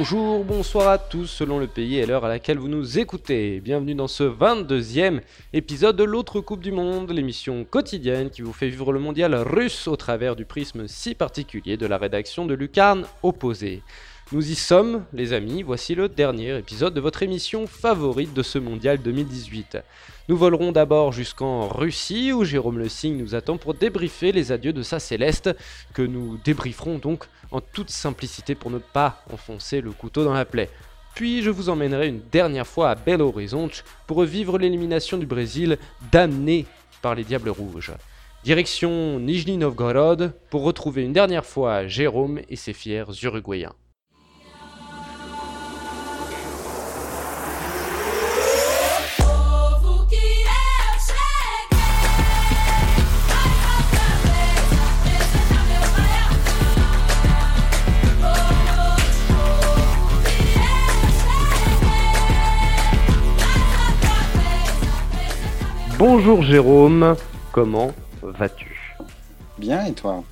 Bonjour, bonsoir à tous selon le pays et l'heure à laquelle vous nous écoutez. Bienvenue dans ce 22e épisode de l'autre Coupe du Monde, l'émission quotidienne qui vous fait vivre le mondial russe au travers du prisme si particulier de la rédaction de Lucarne Opposé. Nous y sommes, les amis, voici le dernier épisode de votre émission favorite de ce mondial 2018. Nous volerons d'abord jusqu'en Russie où Jérôme Le Signe nous attend pour débriefer les adieux de sa céleste, que nous débrieferons donc en toute simplicité pour ne pas enfoncer le couteau dans la plaie. Puis je vous emmènerai une dernière fois à Belo Horizonte pour revivre l'élimination du Brésil damné par les Diables Rouges. Direction Nijni Novgorod pour retrouver une dernière fois Jérôme et ses fiers Uruguayens. Bonjour Jérôme, comment vas-tu? Bien et toi?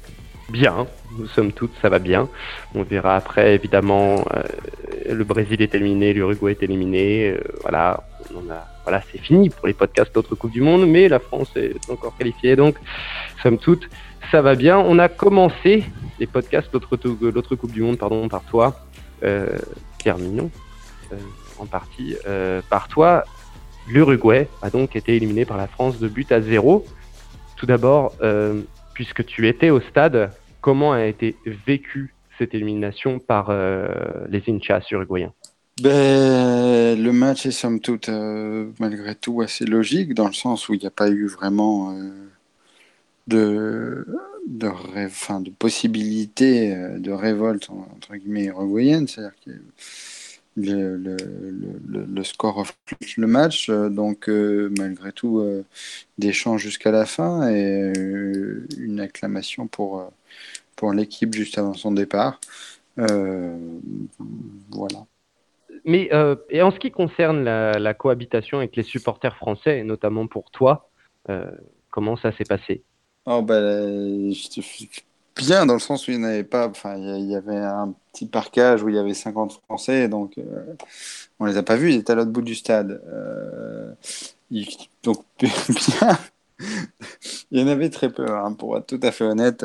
Bien, nous sommes toutes, ça va bien. On verra après, évidemment, euh, le Brésil est éliminé, l'Uruguay est éliminé. Euh, voilà, on a, voilà, c'est fini pour les podcasts d'autres Coupes du Monde, mais la France est encore qualifiée, donc, somme toute, ça va bien. On a commencé les podcasts l'autre Coupe du Monde, pardon, par toi, euh, terminons en partie par toi. L'Uruguay a donc été éliminé par la France de but à zéro. Tout d'abord, euh, puisque tu étais au stade, comment a été vécue cette élimination par euh, les hinchas uruguayens? Ben, Le match est somme toute, euh, malgré tout, assez logique, dans le sens où il n'y a pas eu vraiment de, de, de possibilité de révolte, entre guillemets, uruguayenne. C'est-à-dire que le, le, le, score reflète le match, euh, donc euh, malgré tout euh, des chants jusqu'à la fin et une acclamation pour, pour l'équipe juste avant son départ. voilà. Mais et en ce qui concerne la, la, cohabitation avec les supporters français, et notamment pour toi, comment ça s'est passé? Oh, ben, je, bien dans le sens où il n'y avait pas, enfin, il y avait un petit parcage où il y avait 50 Français, donc on euh, on les a pas vus, ils étaient à l'autre bout du stade. Euh, donc bien, il y en avait très peu, hein, pour être tout à fait honnête.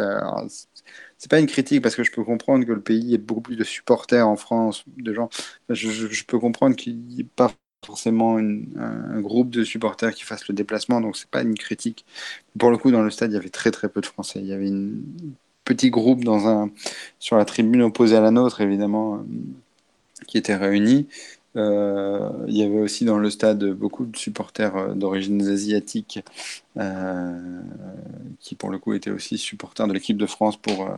c'est pas une critique parce que je peux comprendre que le pays ait beaucoup plus de supporters en France, de gens. je, peux comprendre qu'il n'y ait pas forcément un, groupe de supporters qui fasse le déplacement, donc c'est pas une critique. Pour le coup, dans le stade, il y avait très très peu de Français. Il y avait une petit groupe dans un, sur la tribune opposée à la nôtre, évidemment, euh, qui étaient réunis. Euh, il y avait aussi dans le stade beaucoup de supporters euh, d'origine asiatique qui, pour le coup, étaient aussi supporters de l'équipe de France pour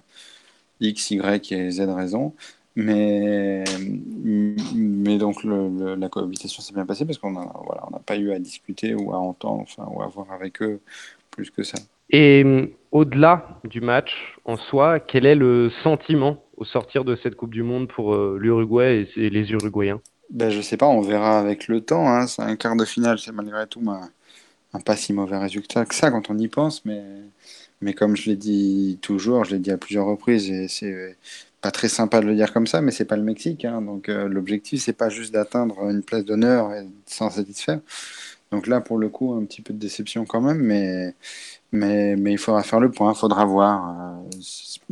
X, Y et Z raisons. Mais, mais donc la cohabitation s'est bien passée parce qu'on n'a voilà, on pas eu à discuter ou à entendre enfin, ou à voir avec eux plus que ça. Et hum, au-delà du match en soi, quel est le sentiment au sortir de cette Coupe du Monde pour euh, l'Uruguay et, les Uruguayens? Ben, Je sais pas, on verra avec le temps. Hein. C'est un quart de finale, c'est malgré tout un pas si mauvais résultat que ça quand on y pense. Mais, comme je l'ai dit toujours, je l'ai dit à plusieurs reprises, et c'est pas très sympa de le dire comme ça, mais c'est pas le Mexique. Hein. Donc euh, l'objectif, c'est pas juste d'atteindre une place d'honneur s'en satisfaire. Donc là, pour le coup, un petit peu de déception quand même, mais, mais, il faudra faire le point, il faudra voir. Euh,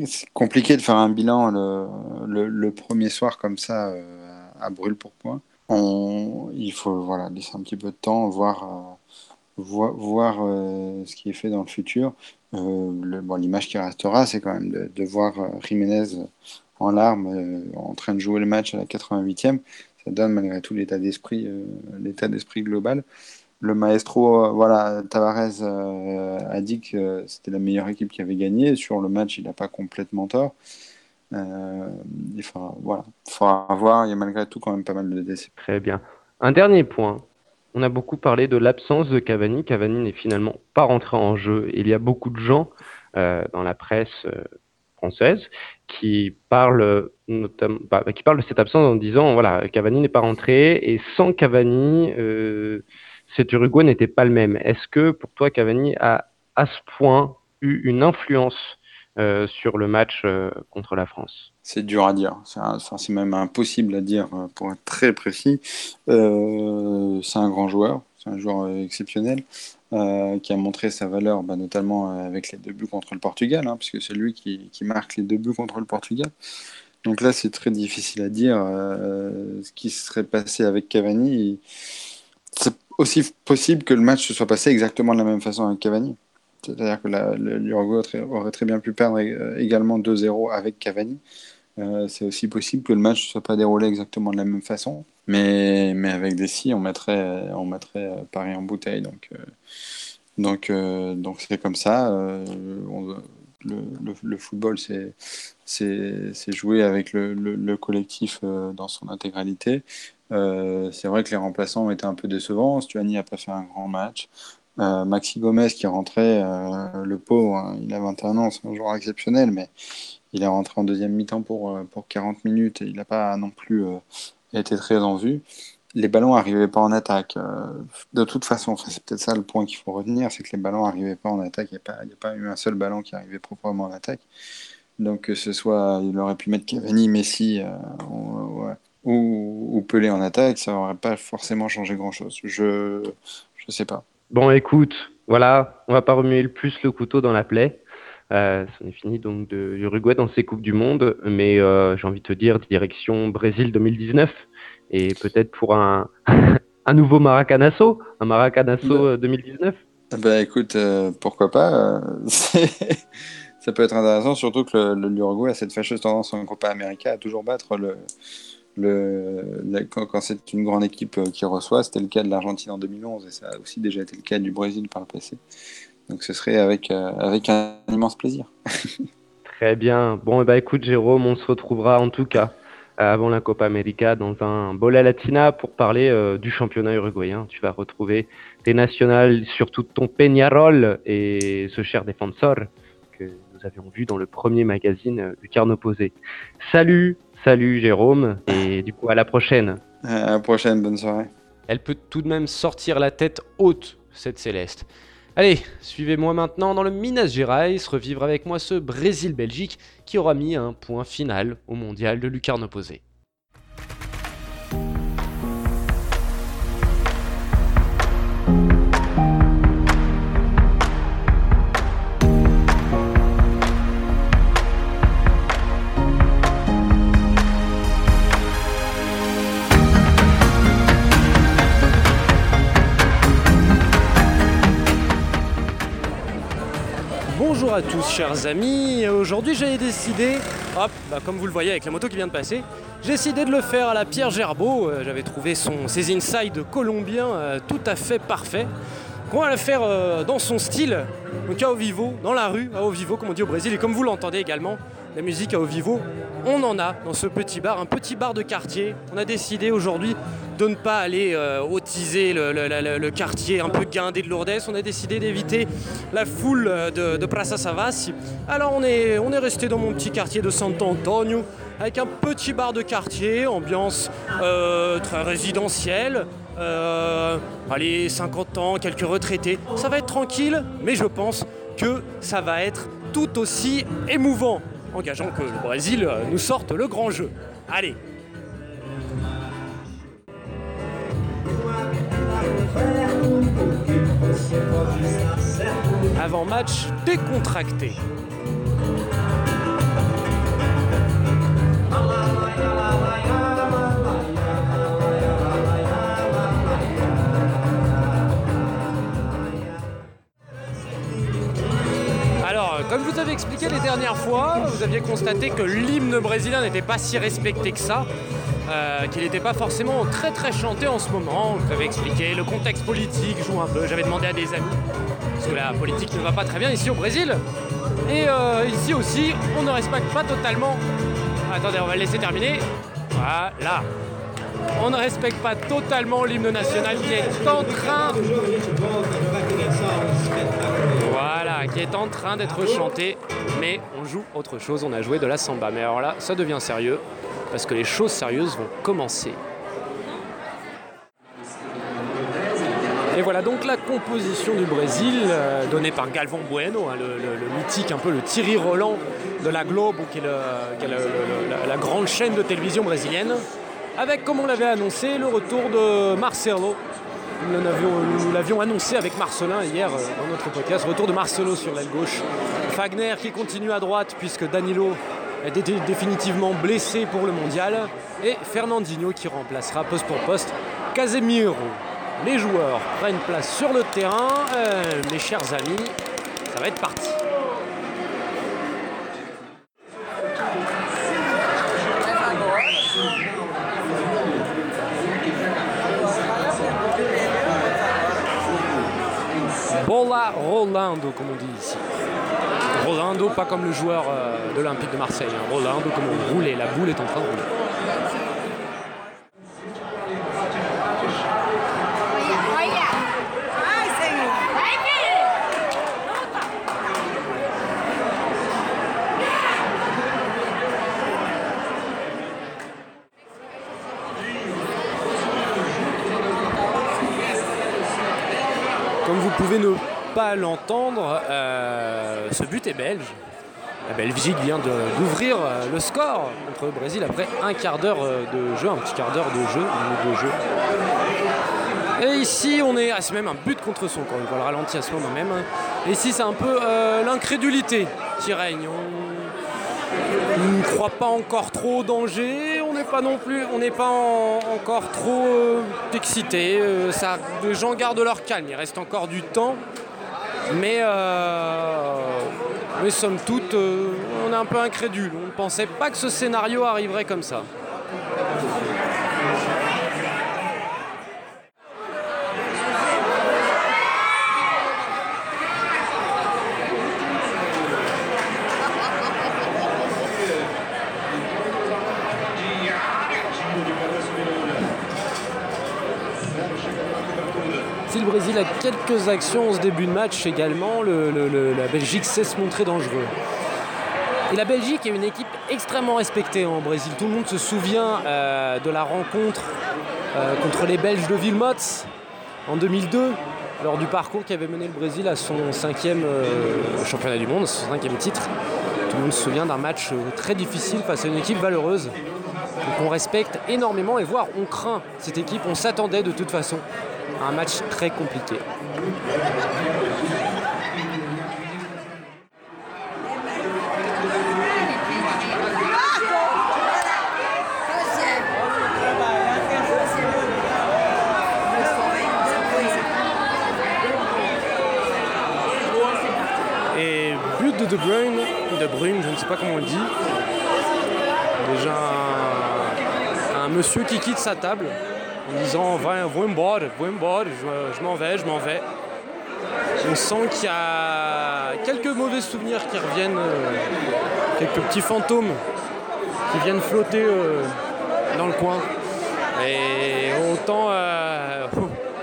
c'est compliqué de faire un bilan le, premier soir comme ça euh, à brûle pour point. Il faut voilà, laisser un petit peu de temps, voir, euh, voir, ce qui est fait dans le futur. bon, L'image qui restera, c'est quand même de, de voir Jiménez en larmes en train de jouer le match à la 88e. Ça donne malgré tout l'état d'esprit, l'état d'esprit global le maestro, euh, voilà, Tavares euh, a dit que c'était la meilleure équipe qui avait gagné. Sur le match, il n'a pas complètement tort. Euh, il faudra, voir. Il y a malgré tout quand même pas mal de décès. Très bien. Un dernier point. On a beaucoup parlé de l'absence de Cavani. Cavani n'est finalement pas rentré en jeu. Il y a beaucoup de gens dans la presse française qui parlent notamment, bah, qui parlent de cette absence en disant voilà, Cavani n'est pas rentré et sans Cavani cet Uruguay n'était pas le même. Est-ce que pour toi, Cavani a à ce point eu une influence sur le match contre la France? C'est dur à dire. C'est même impossible à dire pour être très précis. c'est un grand joueur, c'est un joueur exceptionnel. qui a montré sa valeur, bah, notamment avec les deux buts contre le Portugal, hein, puisque c'est lui qui, marque les deux buts contre le Portugal. Donc là, c'est très difficile à dire euh, ce qui serait passé avec Cavani. C'est aussi possible que le match se soit passé exactement de la même façon avec Cavani. C'est-à-dire que l'Uruguay aurait très bien pu perdre euh, également 2-0 avec Cavani. Euh, c'est aussi possible que le match ne soit pas déroulé exactement de la même façon. Mais, mais avec Dessy, on mettrait, on mettrait Paris en bouteille. Donc, donc, donc c'est comme ça. On, le, le, football, c'est jouer avec le, le collectif euh, dans son intégralité. Euh, c'est vrai que les remplaçants ont été un peu décevants. Stuani n'a pas fait un grand match. Euh, Maxi Gomez qui est rentré, le pauvre, hein, il a 21 ans, c'est un joueur exceptionnel, mais il est rentré en deuxième mi-temps pour, pour 40 minutes et il n'a pas non plus été très en vue les ballons n'arrivaient pas en attaque. Euh, de toute façon, c'est peut-être ça le point qu'il faut retenir, c'est que les ballons n'arrivaient pas en attaque. Il n'y a, pas eu un seul ballon qui arrivait proprement en attaque. Donc que ce soit, il aurait pu mettre Cavani, Messi euh, ou, ou, Pelé en attaque, ça n'aurait pas forcément changé grand-chose. Je ne sais pas. Bon, écoute, voilà, on va pas remuer le plus le couteau dans la plaie. Euh, c'en est fini donc de l'Uruguay dans ces Coupes du Monde, mais euh, j'ai envie de te dire direction Brésil 2019 et peut-être pour un, un nouveau Maracanazo, un Maracanazo 2019 bah, bah écoute, euh, pourquoi pas euh, Ça peut être intéressant, surtout que l'Uruguay a cette fâcheuse tendance en Copa América à toujours battre le, quand, c'est une grande équipe euh, qui reçoit. C'était le cas de l'Argentine en 2011 et ça a aussi déjà été le cas du Brésil par le passé. Donc ce serait avec, avec un immense plaisir. Très bien. Bon, bah écoute Jérôme, on se retrouvera en tout cas avant la Copa América dans un Bola Latina pour parler euh, du championnat uruguayen. Tu vas retrouver tes nationales, surtout ton Peñarol et ce cher défenseur que nous avions vu dans le premier magazine euh, du Carnoposé. Salut, salut Jérôme, et du coup à la prochaine. À la prochaine, bonne soirée. Elle peut tout de même sortir la tête haute, cette Céleste. Allez, suivez-moi maintenant dans le Minas Gerais, revivre avec moi ce Brésil-Belgique qui aura mis un point final au mondial de lucarne opposée. Bonjour à tous chers amis, aujourd'hui j'ai décidé, hop, bah, comme vous le voyez avec la moto qui vient de passer, j'ai décidé de le faire à la Pierre Gerbeau, euh, j'avais trouvé son, ses insides colombiens euh, tout à fait parfaits. On va le faire euh, dans son style, donc à au vivo, dans la rue, à au vivo comme on dit au Brésil, et comme vous l'entendez également, la musique à au vivo, on en a dans ce petit bar, un petit bar de quartier. On a décidé aujourd'hui de ne pas aller euh, otiser le, quartier un peu guindé de Lourdes. On a décidé d'éviter la foule euh, de, de Praça Savassi. Alors on est, on est resté dans mon petit quartier de Santo Antonio avec un petit bar de quartier, ambiance euh, très résidentielle. allez, 50 ans, quelques retraités. Ça va être tranquille, mais je pense que ça va être tout aussi émouvant engageant que le Brésil nous sorte le grand jeu. Allez Avant match décontracté. Comme je vous avais expliqué les dernières fois, vous aviez constaté que l'hymne brésilien n'était pas si respecté que ça. Euh, qu'il n'était pas forcément très très chanté en ce moment. Je vous avais expliqué, le contexte politique joue un peu. J'avais demandé à des amis, parce que la politique ne va pas très bien ici au Brésil. Et euh, ici aussi, on ne respecte pas totalement. Attendez, on va le laisser terminer. Voilà. On ne respecte pas totalement l'hymne national qui est en train qui est en train d'être chanté, mais on joue autre chose, on a joué de la samba. Mais alors là, ça devient sérieux, parce que les choses sérieuses vont commencer. Et voilà donc la composition du Brésil, euh, donnée par Galvão Bueno, hein, le, mythique, un peu le Thierry Roland de la Globe, qui est, la, grande chaîne de télévision brésilienne, avec, comme on l'avait annoncé, le retour de Marcelo. Nous l'avions- annoncé avec Marcelin hier euh, dans notre podcast, retour de Marcelo sur l'aile gauche. Fagner qui continue à droite puisque Danilo dé- définitivement blessé pour le mondial. Et Fernandinho qui remplacera poste pour poste Casemiro. Les joueurs prennent place sur le terrain. Euh, mes chers amis, ça va être parti. Bola Rolando, comme on dit ici. Pas comme le joueur euh, de l'Olympique de Marseille. hein. Rolando, comme on roulait. La boule est en train de rouler. Comme vous pouvez ne pas l'entendre, euh, ce but est belge. La Belgique vient d'ouvrir euh, le score contre le Brésil après un quart d'heure euh, de jeu, un petit quart d'heure de jeu, de jeu. Et ici, on est. Ah, c'est même un but contre son camp, on voit le ralenti à ce moment même. Et ici, c'est un peu l'incrédulité qui règne. On- ne croit pas encore trop au danger, on n'est pas non plus, on n'est pas en- encore trop excité. ça, les gens gardent leur calme, il reste encore du temps, mais, euh, mais somme toute, euh, on est un peu incrédule. On ne pensait pas que ce scénario arriverait comme ça. Si le Brésil a quelques actions en ce début de match également, le- le- le- la Belgique sait se montrer dangereux. Et la Belgique est une équipe extrêmement respectée en Brésil. Tout le monde se souvient euh, de la rencontre euh, contre les Belges de Wilmots en 2002, lors du parcours qui avait mené le Brésil à son cinquième euh, championnat du monde, son cinquième titre. Tout le monde se souvient d'un match très difficile face à une équipe valeureuse. Donc on respecte énormément et voire on craint cette équipe. On s'attendait de toute façon un match très compliqué. Et but de De Bruyne, De je ne sais pas comment on le dit. Déjà un monsieur qui quitte sa table en disant va embora, je, je m'en vais, je m'en vais. On sent qu'il y a quelques mauvais souvenirs qui reviennent, euh, quelques petits fantômes qui viennent flotter euh, dans le coin. Et autant, euh,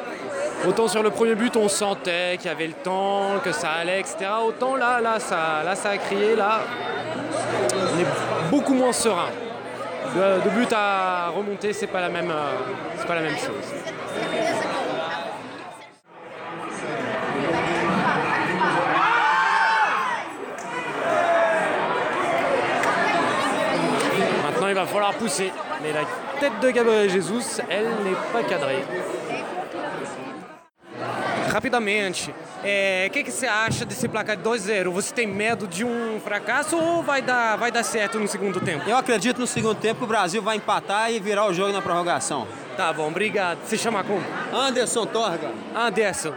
autant sur le premier but on sentait qu'il y avait le temps, que ça allait, etc. Autant là, là, ça, là, ça a crié, là, on est beaucoup moins serein. De, but à remonter, c'est pas la même, euh, c'est pas la même chose. Maintenant, il va falloir pousser. Mais la tête de Gabriel Jesus, elle n'est pas cadrée. Rapidamente, é, o que, que você acha desse placar de 2-0? Você tem medo de um fracasso ou vai dar, vai dar certo no segundo tempo? Eu acredito no segundo tempo que o Brasil vai empatar e virar o jogo na prorrogação. Tá bom, obrigado. Você chama como? Anderson Torga. Anderson.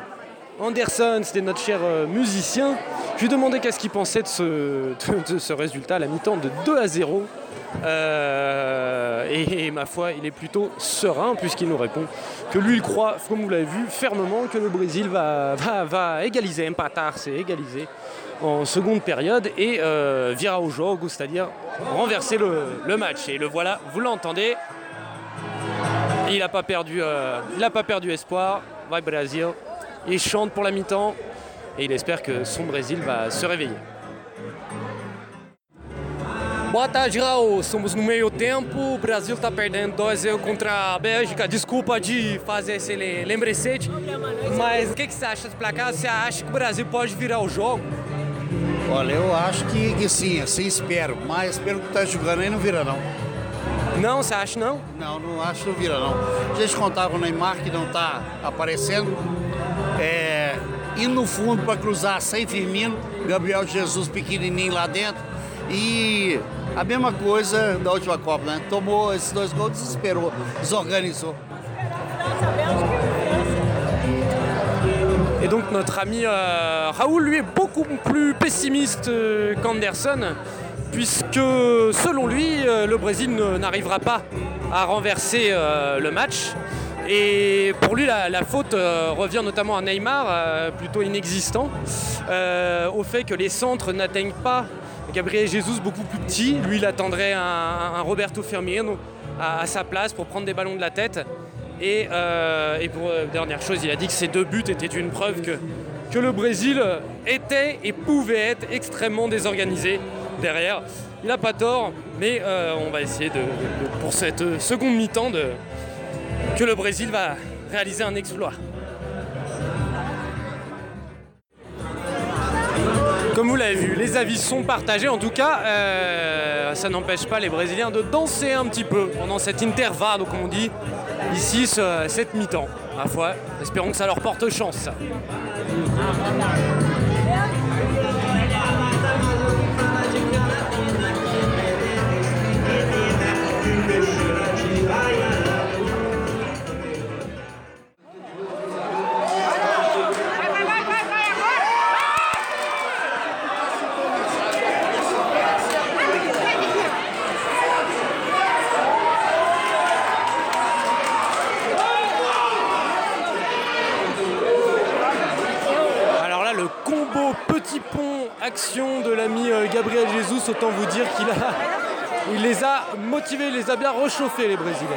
Anderson, c'était notre cher euh, musicien. Je lui ai demandé qu'est-ce qu'il pensait de ce, de, de ce résultat la mi-temps de 2 à 0. Euh, et, ma foi, il est plutôt serein puisqu'il nous répond que lui, il croit, comme vous l'avez vu, fermement que le Brésil va, va, va égaliser, empatar, c'est égaliser en seconde période et euh, vira au jogo, c'est-à-dire renverser le, match. Et le voilà, vous l'entendez, il n'a pas perdu, euh, pas perdu espoir. Vai Brasil. Il chante pour la mi-temps et il espère que son Brésil va se réveiller. Boa tarde, Raul. Somos no meio tempo. O Brasil tá perdendo 2-0 contra a Bélgica. Desculpa de fazer esse le- lembrecete. Mas o que, que você acha desse placar? Você acha que o Brasil pode virar o jogo? Olha, eu acho que, que sim, assim espero. Mas pelo que tá jogando aí não vira não. Não, você acha não? Não, não acho que não vira não. A gente contava o Neymar que não tá aparecendo. É, indo no fundo para cruzar sem Firmino, Gabriel Jesus pequenininho lá dentro. E Copa, desorganizou. Et donc notre ami euh, Raoul, lui, est beaucoup plus pessimiste euh, qu'Anderson, puisque selon lui, euh, le Brésil n'arrivera pas à renverser le match. Et pour lui, la, faute revient notamment à Neymar, plutôt inexistant, au fait que les centres n'atteignent pas Gabriel Jesus beaucoup plus petit. Lui, il attendrait un, Roberto Firmino à, sa place pour prendre des ballons de la tête. Et, euh, pour euh, dernière chose, il a dit que ces deux buts étaient une preuve que, le Brésil était et pouvait être extrêmement désorganisé derrière. Il n'a pas tort, mais euh, on va essayer pour cette seconde mi-temps que le Brésil va réaliser un exploit. Comme vous l'avez vu, les avis sont partagés. En tout cas, euh, ça n'empêche pas les Brésiliens de danser un petit peu pendant cet intervalle, comme on dit, ici, ce- cette mi-temps. Ma foi, espérons que ça leur porte chance. Vous dire qu'il les a motivés, il les a bien réchauffés les Brésiliens.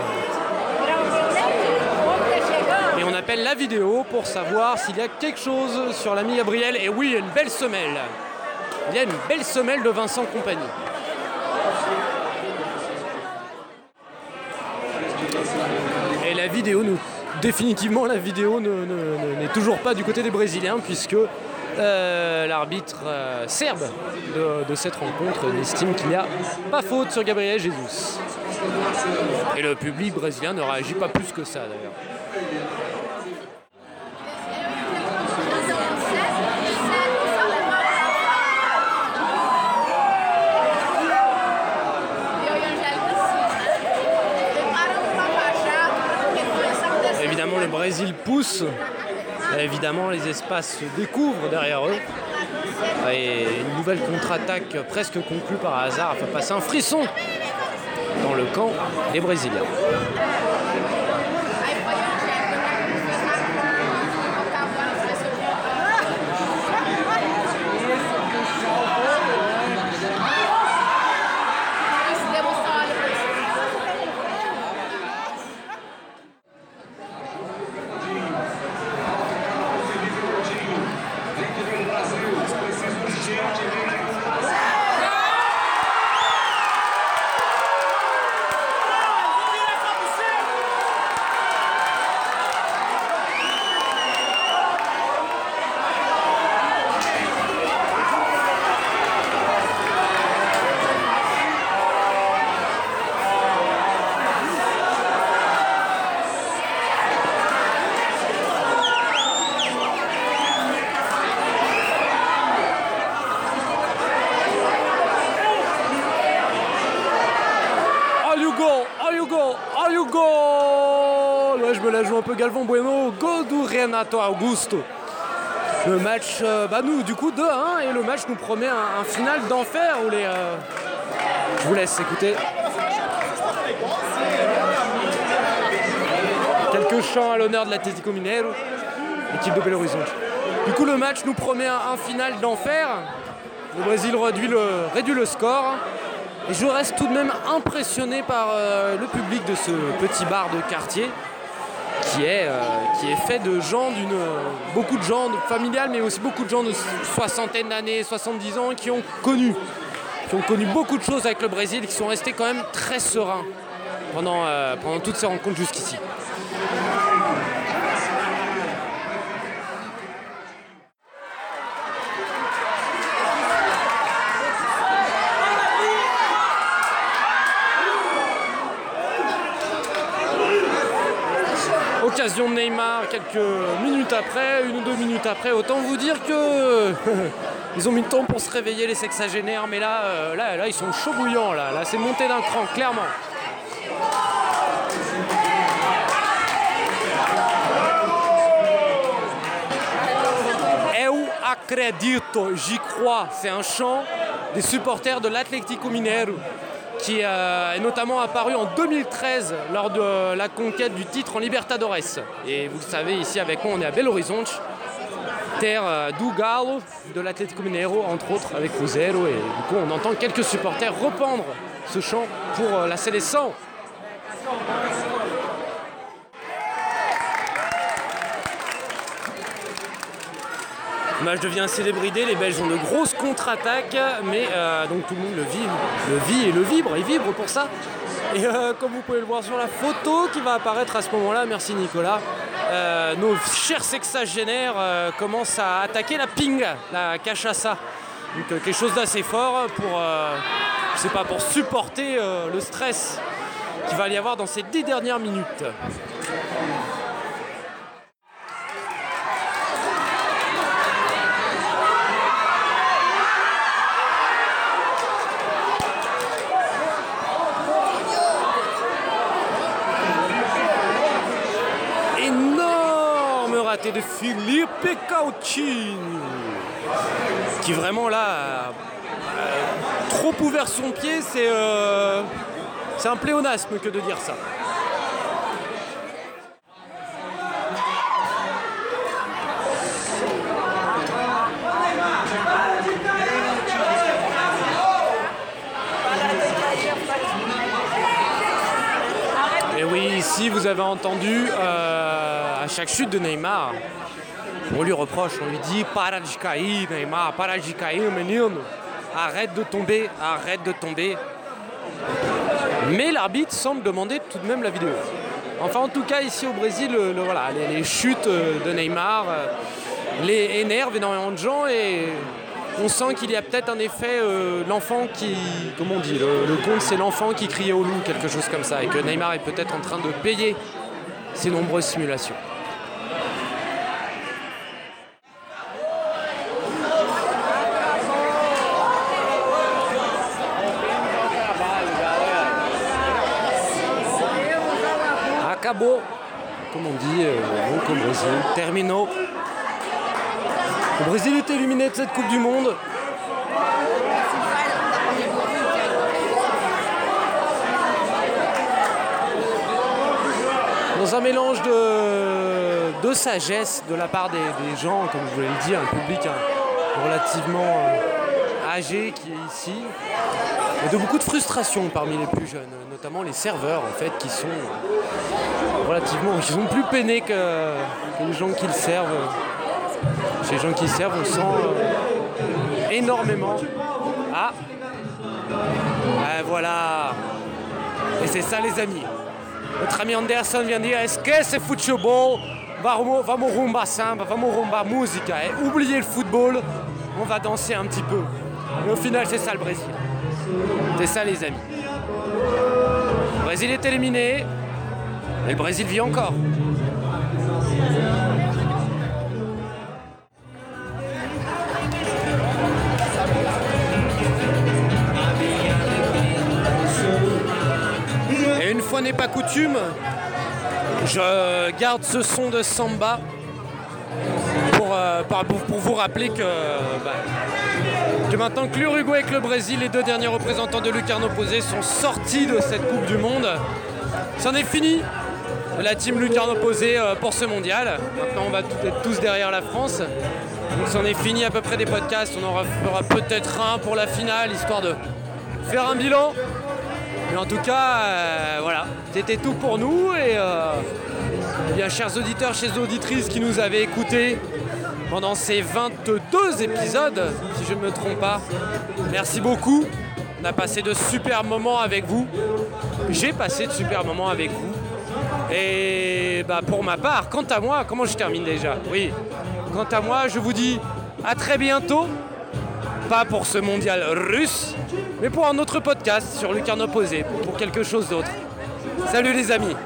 Et on appelle la vidéo pour savoir s'il y a quelque chose sur l'ami Gabriel. Et oui, une belle semelle. Il y a une belle semelle de Vincent Compagnie. Et la vidéo, nous, définitivement, la vidéo ne- ne- ne- n'est toujours pas du côté des Brésiliens, puisque euh, l'arbitre euh, serbe de, cette rencontre estime qu'il n'y a pas faute sur Gabriel Jesus. Et le public brésilien ne réagit pas plus que ça d'ailleurs. Évidemment, le Brésil pousse. Évidemment, les espaces se découvrent derrière eux. Et une nouvelle contre-attaque presque conclue par hasard a fait passer un frisson dans le camp des Brésiliens. All you go, all you go? Ouais, je me la joue un peu Galvon Bueno. Go du Renato Augusto. Le match, euh, bah nous, du coup, 2-1. Et le match nous promet un, final d'enfer où les. euh, Je vous laisse écouter. Quelques chants à l'honneur de l'Atlético Mineiro, équipe de Belo Horizonte. Du coup, le match nous promet un, final d'enfer. Le Brésil réduit le score. Je reste tout de même impressionné par euh, le public de ce petit bar de quartier qui est, euh, fait de gens d'une. euh, beaucoup de gens familiales, mais aussi beaucoup de gens de soixantaine d'années, 70 ans qui ont connu. Beaucoup de choses avec le Brésil qui sont restés quand même très sereins pendant toutes ces rencontres jusqu'ici. De Neymar quelques minutes après, une ou deux minutes après. Autant vous dire que ils ont mis le temps pour se réveiller les sexagénaires, mais là, euh, là, là, ils sont chauds bouillants. Là, là, c'est monté d'un cran, clairement. Eu acredito, j'y crois. C'est un chant des supporters de l'Atlético Mineiro qui euh, est notamment apparu en 2013 lors de la conquête du titre en Libertadores. Et vous le savez, ici avec moi, on est à Belo Horizonte, terre euh, do Galo, de l'Atlético Mineiro, entre autres, avec Cruzeiro. Et du coup, on entend quelques supporters rependre ce chant pour euh, la Séleção. Match devient assez débridé, les Belges ont de grosses contre-attaques, mais euh, donc tout le monde le vit, le vit et le vibre, il vibre pour ça. Et euh, comme vous pouvez le voir sur la photo qui va apparaître à ce moment-là, merci Nicolas, euh, nos chers sexagénaires commencent à attaquer la ping, la cachaça. Donc quelque chose d'assez fort pour, je sais pas, pour supporter le stress qu'il va y avoir dans ces dix dernières minutes. Raté de Philippe Coutinho qui vraiment là a trop ouvert son pied, c'est euh, un pléonasme que de dire ça. Et oui, ici vous avez entendu euh, à chaque chute de Neymar, on lui reproche, on lui dit para Neymar, para de. Arrête de tomber, arrête de tomber. Mais l'arbitre semble demander tout de même la vidéo. Enfin, en tout cas, ici au Brésil, les, chutes euh, de Neymar euh, les énervent énormément de gens et on sent qu'il y a peut-être un effet euh, l'enfant qui, comment on dit, le, le conte c'est l'enfant qui criait au loup, quelque chose comme ça, et que Neymar est peut-être en train de payer ces nombreuses simulations. Acabou, comme on dit, euh, au Brésil. Termino. Le Brésil est éliminé de cette Coupe du Monde. Dans un mélange de, sagesse de la part des, des gens, comme je voulais le dire, un public hein, relativement euh, qui est ici, et de beaucoup de frustration parmi les plus jeunes, notamment les serveurs en fait qui sont relativement, qui sont plus peinés que, les gens qui le servent. Chez les gens qui servent, on sent euh, énormément. Ah, Ah, voilà. Et c'est ça les amis. Notre ami Anderson vient dire est-ce que c'est football? Vamos rumba samba, vamos rumba musica. Et oubliez le football, on va danser un petit peu. Et au final, c'est ça le Brésil. C'est ça les amis. Le Brésil est éliminé, et le Brésil vit encore. Et une fois n'est pas coutume, je garde ce son de samba pour, euh, pour- pour vous rappeler que, bah, que maintenant que l'Uruguay et que le Brésil, les deux derniers représentants de Lucarno Posé, sont sortis de cette Coupe du Monde, c'en est fini la team Lucarno Posé euh, pour ce mondial. Maintenant, on va être tous derrière la France. Donc, c'en est fini à peu près des podcasts. On en fera peut-être un pour la finale, histoire de faire un bilan. Mais en tout cas, euh, voilà, c'était tout pour nous. Et euh, bien, chers auditeurs, chers auditrices qui nous avaient écoutés pendant ces 22 épisodes, si je ne me trompe pas, merci beaucoup. On a passé de super moments avec vous. J'ai passé de super moments avec vous. Et bah, pour ma part, quant à moi, comment je termine déjà? Oui, quant à moi, je vous dis à très bientôt. Pas pour ce mondial russe, mais pour un autre podcast sur Lucarno Posé, pour quelque chose d'autre. Salut les amis